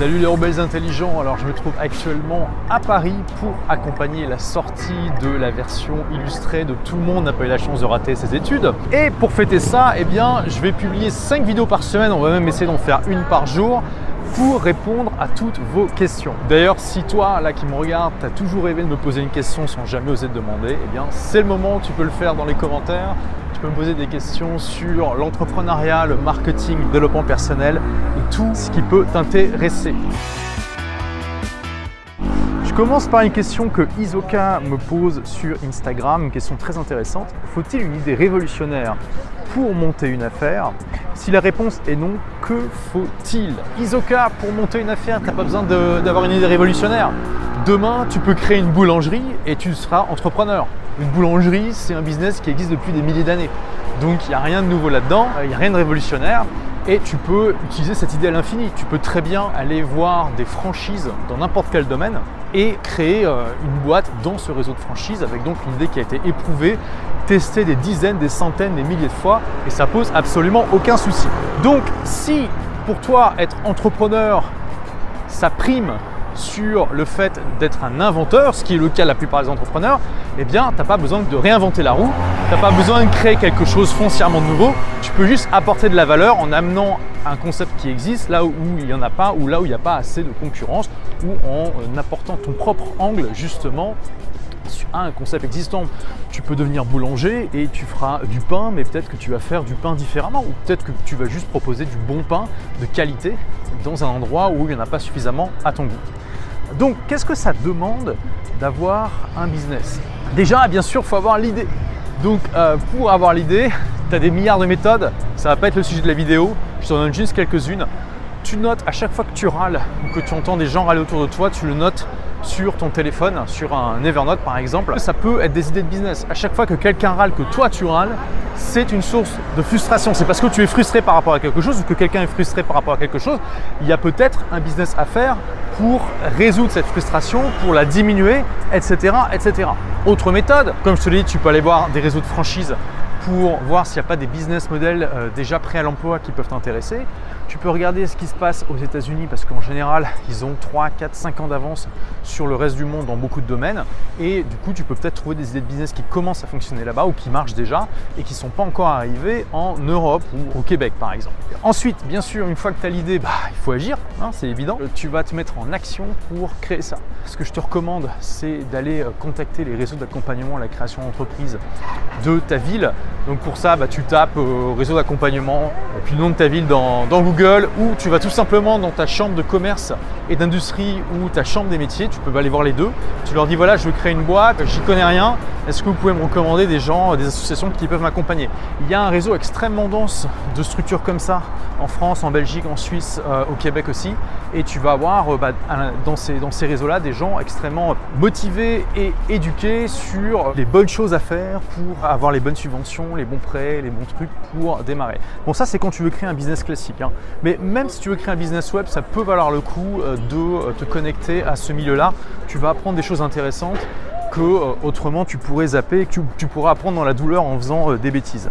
Salut les rebelles intelligents, alors je me trouve actuellement à Paris pour accompagner la sortie de la version illustrée de Tout le monde n'a pas eu la chance de rater ses études. Et pour fêter ça, eh bien, je vais publier 5 vidéos par semaine, on va même essayer d'en faire une par jour pour répondre à toutes vos questions. D'ailleurs, si toi, là qui me regarde, tu as toujours rêvé de me poser une question sans jamais oser te demander, eh bien, c'est le moment, tu peux le faire dans les commentaires. Tu peux me poser des questions sur l'entrepreneuriat, le marketing, le développement personnel et tout ce qui peut t'intéresser. Je commence par une question que Isoka me pose sur Instagram, une question très intéressante. Faut-il une idée révolutionnaire pour monter une affaire? Si la réponse est non, que faut-il? Isoka, pour monter une affaire, tu n'as pas besoin d'avoir une idée révolutionnaire. Demain, tu peux créer une boulangerie et tu seras entrepreneur. Une boulangerie, c'est un business qui existe depuis des milliers d'années. Donc il n'y a rien de nouveau là-dedans, il n'y a rien de révolutionnaire. Et tu peux utiliser cette idée à l'infini. Tu peux très bien aller voir des franchises dans n'importe quel domaine et créer euh, une boîte dans ce réseau de franchises avec donc une idée qui a été éprouvée, testée des dizaines, des centaines, des milliers de fois et ça pose absolument aucun souci. Donc si pour toi être entrepreneur, ça prime sur le fait d'être un inventeur, ce qui est le cas de la plupart des entrepreneurs, eh bien, tu n'as pas besoin de réinventer la roue, tu n'as pas besoin de créer quelque chose foncièrement nouveau, tu peux juste apporter de la valeur en amenant un concept qui existe là où il n'y en a pas ou là où il n'y a pas assez de concurrence ou en euh, apportant ton propre angle justement un concept existant. Tu peux devenir boulanger et tu feras du pain, mais peut-être que tu vas faire du pain différemment, ou peut-être que tu vas juste proposer du bon pain de qualité dans un endroit où il n'y en a pas suffisamment à ton goût. Donc, qu'est-ce que ça demande d'avoir un business? Déjà, bien sûr, il faut avoir l'idée. Donc, euh, pour avoir l'idée, tu des milliards de méthodes. Ça va pas être le sujet de la vidéo. Je t'en donne juste quelques-unes. Tu notes à chaque fois que tu râles ou que tu entends des gens râler autour de toi, tu le notes sur ton téléphone, sur un Evernote par exemple, ça peut être des idées de business. À chaque fois que quelqu'un râle, que toi tu râles, c'est une source de frustration. C'est parce que tu es frustré par rapport à quelque chose ou que quelqu'un est frustré par rapport à quelque chose. Il y a peut-être un business à faire pour résoudre cette frustration, pour la diminuer, etc. etc. Autre méthode, comme je te l'ai dit, tu peux aller voir des réseaux de franchise pour voir s'il n'y a pas des business models euh, déjà prêts à l'emploi qui peuvent t'intéresser. Tu peux regarder ce qui se passe aux États-Unis parce qu'en général, ils ont 3, 4, 5 ans d'avance sur le reste du monde dans beaucoup de domaines. Et du coup, tu peux peut-être trouver des idées de business qui commencent à fonctionner là-bas ou qui marchent déjà et qui ne sont pas encore arrivées en Europe ou au Québec par exemple. Ensuite, bien sûr, une fois que tu as l'idée, bah, il faut agir, hein, c'est évident. Tu vas te mettre en action pour créer ça. Ce que je te recommande, c'est d'aller euh, contacter les réseaux d'accompagnement à la création d'entreprise de ta ville. Donc pour ça, bah, tu tapes euh, réseau d'accompagnement, puis le nom de ta ville dans Google ou tu vas tout simplement dans ta chambre de commerce et d'industrie ou ta chambre des métiers, tu peux aller voir les deux. Tu leur dis voilà, je veux créer une boîte, j'y connais rien, est-ce que vous pouvez me recommander des gens, des associations qui peuvent m'accompagner? Il y a un réseau extrêmement dense de structures comme ça en France, en Belgique, en Suisse, euh, au Québec aussi. Et tu vas avoir euh, bah, dans ces, réseaux-là des gens extrêmement motivés et éduqués sur les bonnes choses à faire pour avoir les bonnes subventions, les bons prêts, les bons trucs pour démarrer. Bon, ça c'est quand tu veux créer un business classique. Hein. Mais même si tu veux créer un business web, ça peut valoir le coup euh, de euh, te connecter à ce milieu-là. Tu vas apprendre des choses intéressantes que euh, autrement tu pourrais zapper, que tu, pourras apprendre dans la douleur en faisant des bêtises.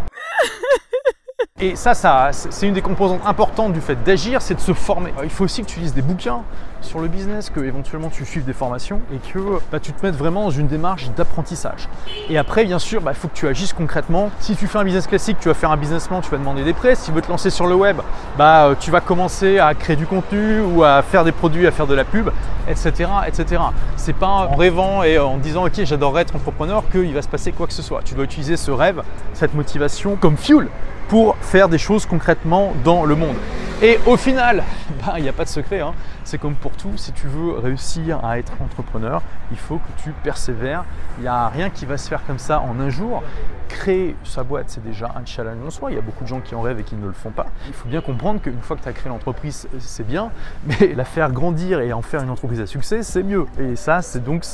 Et ça, c'est une des composantes importantes du fait d'agir, c'est de se former. Il faut aussi que tu lises des bouquins sur le business, que éventuellement tu suives des formations et que bah, tu te mettes vraiment dans une démarche d'apprentissage. Et après, bien sûr, bah, il faut que tu agisses concrètement. Si tu fais un business classique, tu vas faire un business plan, tu vas demander des prêts. Si tu veux te lancer sur le web, bah, euh, tu vas commencer à créer du contenu ou à faire des produits, à faire de la pub, etc. etc. C'est pas en rêvant et en disant ok j'adorerais être entrepreneur qu'il va se passer quoi que ce soit. Tu dois utiliser ce rêve, cette motivation comme fuel pour faire des choses concrètement dans le monde. Et au final, bah, il n'y a pas de secret. Hein. C'est comme pour tout, si tu veux réussir à être entrepreneur, il faut que tu persévères. Il n'y a rien qui va se faire comme ça en un jour. Créer sa boîte, c'est déjà un challenge en soi. Il y a beaucoup de gens qui en rêvent et qui ne le font pas. Il faut bien comprendre qu'une fois que tu as créé l'entreprise, c'est bien, mais la faire grandir et en faire une entreprise à succès, c'est mieux. Et ça, c'est donc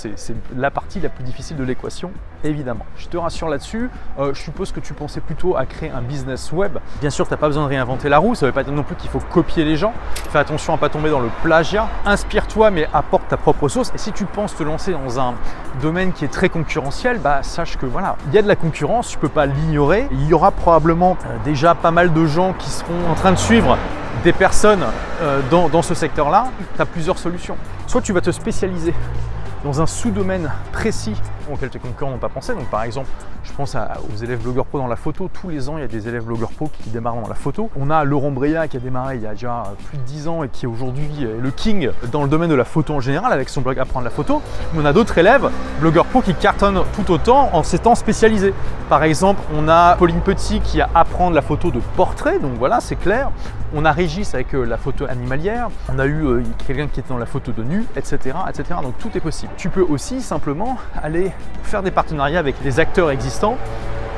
la partie la plus difficile de l'équation, évidemment. Je te rassure là-dessus. Euh, je suppose que tu pensais plutôt à créer un business web. Bien sûr, tu n'as pas besoin de réinventer la roue. Ça ne veut pas dire non plus qu'il faut copier les gens. Fais attention à ne pas tomber dans le plagiat. Inspire-toi, mais apporte ta propre sauce. Et si tu penses te lancer dans un domaine qui est très concurrentiel, bah, sache que voilà, il y a de la concurrence, tu peux pas l'ignorer. Il y aura probablement euh, déjà pas mal de gens qui seront en train de suivre des personnes euh, dans ce secteur-là, tu as plusieurs solutions. Soit tu vas te spécialiser dans un sous-domaine précis auquel tes concurrents n'ont pas pensé. Donc par exemple, je pense aux élèves blogueurs pro dans la photo. Tous les ans, il y a des élèves blogueurs pro qui démarrent dans la photo. On a Laurent Bréa qui a démarré il y a déjà plus de 10 ans et qui est aujourd'hui le king dans le domaine de la photo en général avec son blog Apprendre la photo. Mais on a d'autres élèves blogueurs pro qui cartonnent tout autant en s'étant spécialisés. Par exemple, on a Pauline Petit qui a Apprendre la photo de portrait. Donc voilà, c'est clair. On a Régis avec euh, la photo animalière. On a eu euh, quelqu'un qui était dans la photo de nu, etc., etc. Donc tout est possible. Tu peux aussi simplement aller faire des partenariats avec des acteurs existants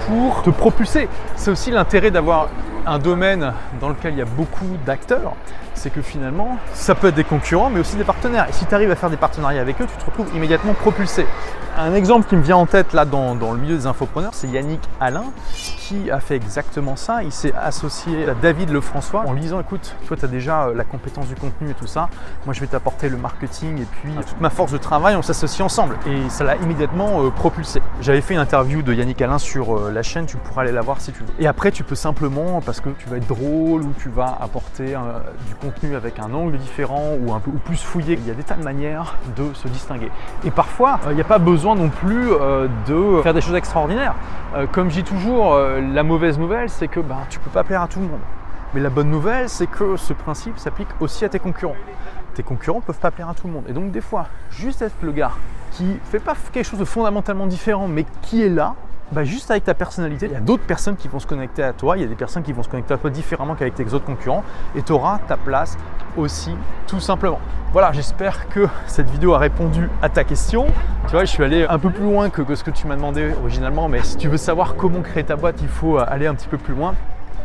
pour te propulser. C'est aussi l'intérêt d'avoir un domaine dans lequel il y a beaucoup d'acteurs, c'est que finalement, ça peut être des concurrents, mais aussi des partenaires. Et si tu arrives à faire des partenariats avec eux, tu te retrouves immédiatement propulsé. Un exemple qui me vient en tête là dans, le milieu des infopreneurs, c'est Yannick Alain qui a fait exactement ça. Il s'est associé à David Lefrançois en lisant écoute, toi tu as déjà euh, la compétence du contenu et tout ça, moi je vais t'apporter le marketing et puis toute ma force de travail, on s'associe ensemble. Et ça l'a immédiatement euh, propulsé. J'avais fait une interview de Yannick Alain sur euh, la chaîne, tu pourras aller la voir si tu veux. Et après tu peux simplement, parce que tu vas être drôle ou tu vas apporter du contenu avec un angle différent ou un peu plus fouillé, il y a des tas de manières de se distinguer. Et parfois, il n'y a pas besoin non plus euh, de faire des choses extraordinaires. Euh, comme je dis toujours, euh, la mauvaise nouvelle, c'est que bah, tu peux pas plaire à tout le monde. Mais la bonne nouvelle, c'est que ce principe s'applique aussi à tes concurrents. Tes concurrents peuvent pas plaire à tout le monde. Et donc des fois, juste être le gars qui fait pas quelque chose de fondamentalement différent, mais qui est là, bah, juste avec ta personnalité, il y a d'autres personnes qui vont se connecter à toi, il y a des personnes qui vont se connecter à toi différemment qu'avec tes autres concurrents, et tu auras ta place aussi, tout simplement. Voilà, j'espère que cette vidéo a répondu à ta question. Tu vois, je suis allé un peu plus loin que ce que tu m'as demandé originalement, mais si tu veux savoir comment créer ta boîte, il faut aller un petit peu plus loin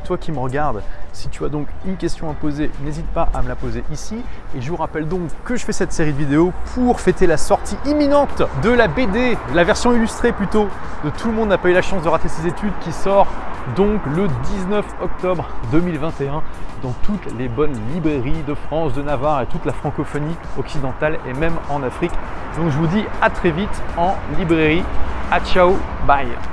toi qui me regardes, si tu as donc une question à poser, n'hésite pas à me la poser ici. Et je vous rappelle donc que je fais cette série de vidéos pour fêter la sortie imminente de la BD, la version illustrée plutôt, de Tout le monde n'a pas eu la chance de rater ses études, qui sort donc le 19 octobre 2021 dans toutes les bonnes librairies de France, de Navarre et toute la francophonie occidentale et même en Afrique. Donc je vous dis à très vite en librairie. A ciao, bye